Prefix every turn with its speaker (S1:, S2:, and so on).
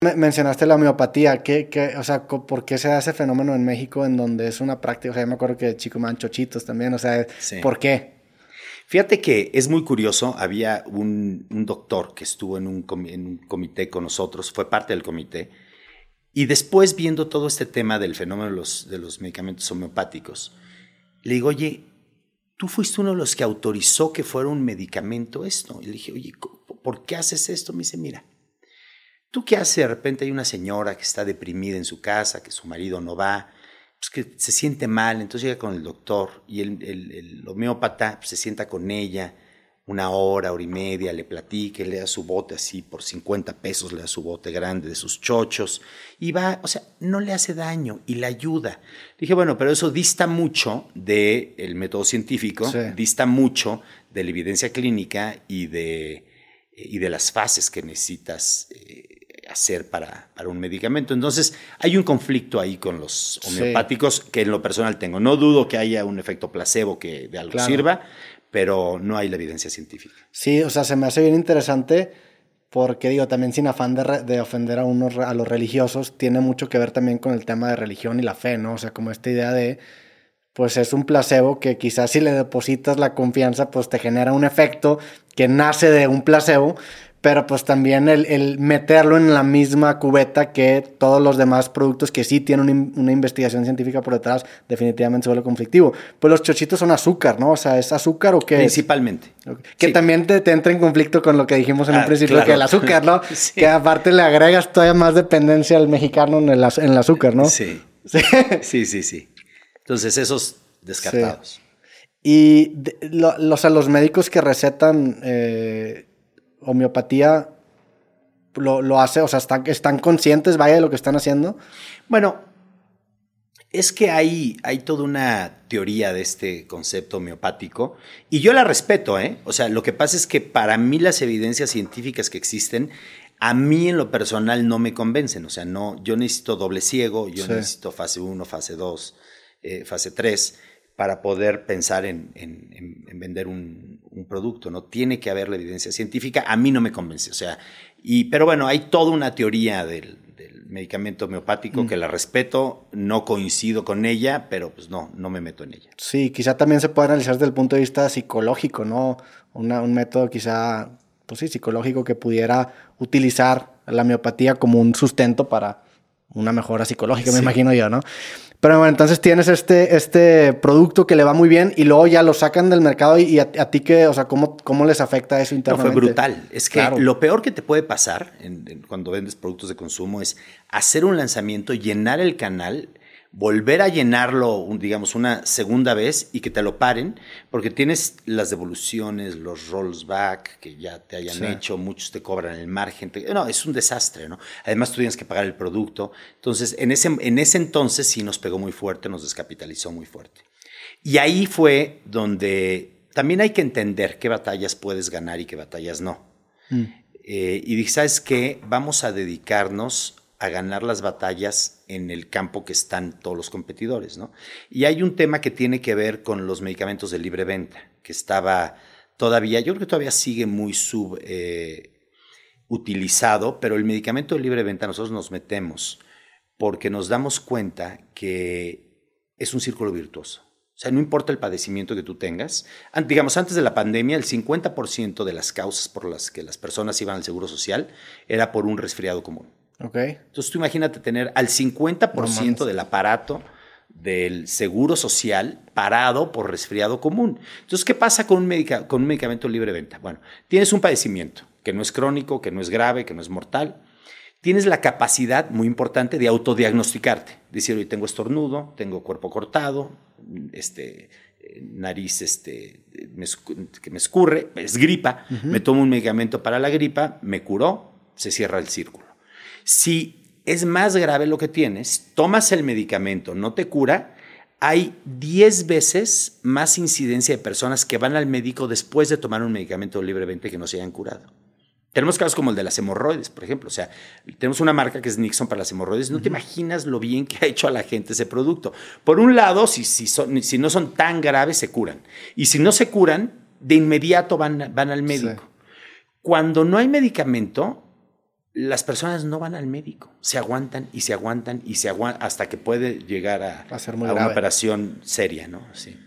S1: Mencionaste la homeopatía, ¿Qué, qué, o sea, ¿por qué se da ese fenómeno en México en donde es una práctica? O sea, yo me acuerdo que chico me dan chochitos también, o sea, ¿por qué?
S2: Fíjate que es muy curioso, había un, doctor que estuvo en un, en un, comité con nosotros, fue parte del comité, y después viendo todo este tema del fenómeno de los, de los medicamentos homeopáticos, le digo, oye, tú fuiste uno de los que autorizó que fuera un medicamento esto. Y le dije, oye, ¿por qué haces esto? Me dice, mira, ¿Tú qué haces? De repente hay una señora que está deprimida en su casa, que su marido no va, pues que se siente mal, entonces llega con el doctor y el, el, homeópata pues, se sienta con ella una hora, hora y media, le platique, le da su bote así por 50 pesos, le da su bote grande de sus chochos y va, o sea, no le hace daño y le ayuda. Dije, bueno, pero eso dista mucho del método científico, dista mucho de la evidencia clínica y de, y de las fases que necesitas. Hacer para, para, un medicamento. Entonces, hay un conflicto ahí con los homeopáticos que en lo personal tengo. No dudo que haya un efecto placebo que de algo sirva, pero no hay la evidencia científica.
S1: Sí, o sea, se me hace bien interesante porque digo, también sin afán de, de, ofender a unos a los religiosos, tiene mucho que ver también con el tema de religión y la fe, ¿no? O sea, como esta idea de pues es un placebo que quizás si le depositas la confianza, pues te genera un efecto que nace de un placebo, pero pues también el, meterlo en la misma cubeta que todos los demás productos que sí tienen una, investigación científica por detrás, definitivamente se vuelve conflictivo. Pues los chochitos son azúcar, ¿no? O sea, ¿es azúcar o qué?
S2: Principalmente.
S1: Que también te, entra en conflicto con lo que dijimos en un ah, principio, que el azúcar, ¿no? Que aparte le agregas todavía más dependencia al mexicano en el, azúcar, ¿no?
S2: Sí. Sí, sí, sí. Entonces, esos descartados.
S1: Y los médicos que recetan... Eh, homeopatía lo, lo hace, o sea, están, están conscientes, vaya, de lo que están haciendo.
S2: Bueno, es que hay, hay toda una teoría de este concepto homeopático y yo la respeto, ¿eh? O sea, lo que pasa es que para mí las evidencias científicas que existen, a mí en lo personal no me convencen. O sea, no, yo necesito doble ciego, yo necesito fase 1, fase 2, eh, fase 3 para poder pensar en, vender un, producto, ¿no? Tiene que haber la evidencia científica, a mí no me convence, o sea, y, pero bueno, hay toda una teoría del, medicamento homeopático mm. que la respeto, no coincido con ella, pero pues no, no me meto en ella.
S1: Sí, quizá también se puede analizar desde el punto de vista psicológico, ¿no? un método quizá, pues sí, psicológico que pudiera utilizar la homeopatía como un sustento para una mejora psicológica, me imagino yo, ¿no? Pero bueno, entonces tienes este, este producto que le va muy bien y luego ya lo sacan del mercado y, a, ti que, o sea, ¿cómo, ¿cómo les afecta eso internamente?
S2: fue brutal. Es que lo peor que te puede pasar cuando vendes productos de consumo es hacer un lanzamiento, llenar el canal volver a llenarlo, digamos, una segunda vez y que te lo paren, porque tienes las devoluciones, los rolls back que ya te hayan hecho, muchos te cobran el margen. no, es un desastre, ¿no? Además, tú tienes que pagar el producto. Entonces, en ese, en ese entonces sí nos pegó muy fuerte, nos descapitalizó muy fuerte. Y ahí fue donde también hay que entender qué batallas puedes ganar y qué batallas no. Mm. Eh, y dije, ¿sabes qué? Vamos a dedicarnos a ganar las batallas en el campo que están todos los competidores, ¿no? Y hay un tema que tiene que ver con los medicamentos de libre venta, que estaba todavía, yo creo que todavía sigue muy subutilizado, eh, pero el medicamento de libre venta nosotros nos metemos porque nos damos cuenta que es un círculo virtuoso. O sea, no importa el padecimiento que tú tengas. Digamos, antes de la pandemia, el 50% de las causas por las que las personas iban al seguro social era por un resfriado común.
S1: Okay.
S2: Entonces tú imagínate tener al 50% del aparato del seguro social parado por resfriado común. Entonces, ¿qué pasa con un, con un medicamento libre de venta? Bueno, tienes un padecimiento que no es crónico, que no es grave, que no es mortal. Tienes la capacidad, muy importante, de autodiagnosticarte. Decir, hoy tengo estornudo, tengo cuerpo cortado, este, nariz este, que me escurre, es gripa, me tomo un medicamento para la gripa, me curó, se cierra el círculo. Si es más grave lo que tienes, tomas el medicamento, no te cura, hay 10 veces más incidencia de personas que van al médico después de tomar un medicamento libremente que no se hayan curado. Tenemos casos como el de las hemorroides, por ejemplo. O sea, tenemos una marca que es Nixon para las hemorroides. No te imaginas lo bien que ha hecho a la gente ese producto. Por un lado, si, si, no son tan graves, se curan. Y si no se curan, de inmediato van, van al médico. Cuando no hay medicamento, las personas no van al médico, se aguantan y se aguantan y se aguantan hasta que puede llegar a,
S1: a,
S2: una operación seria, ¿no? Sí.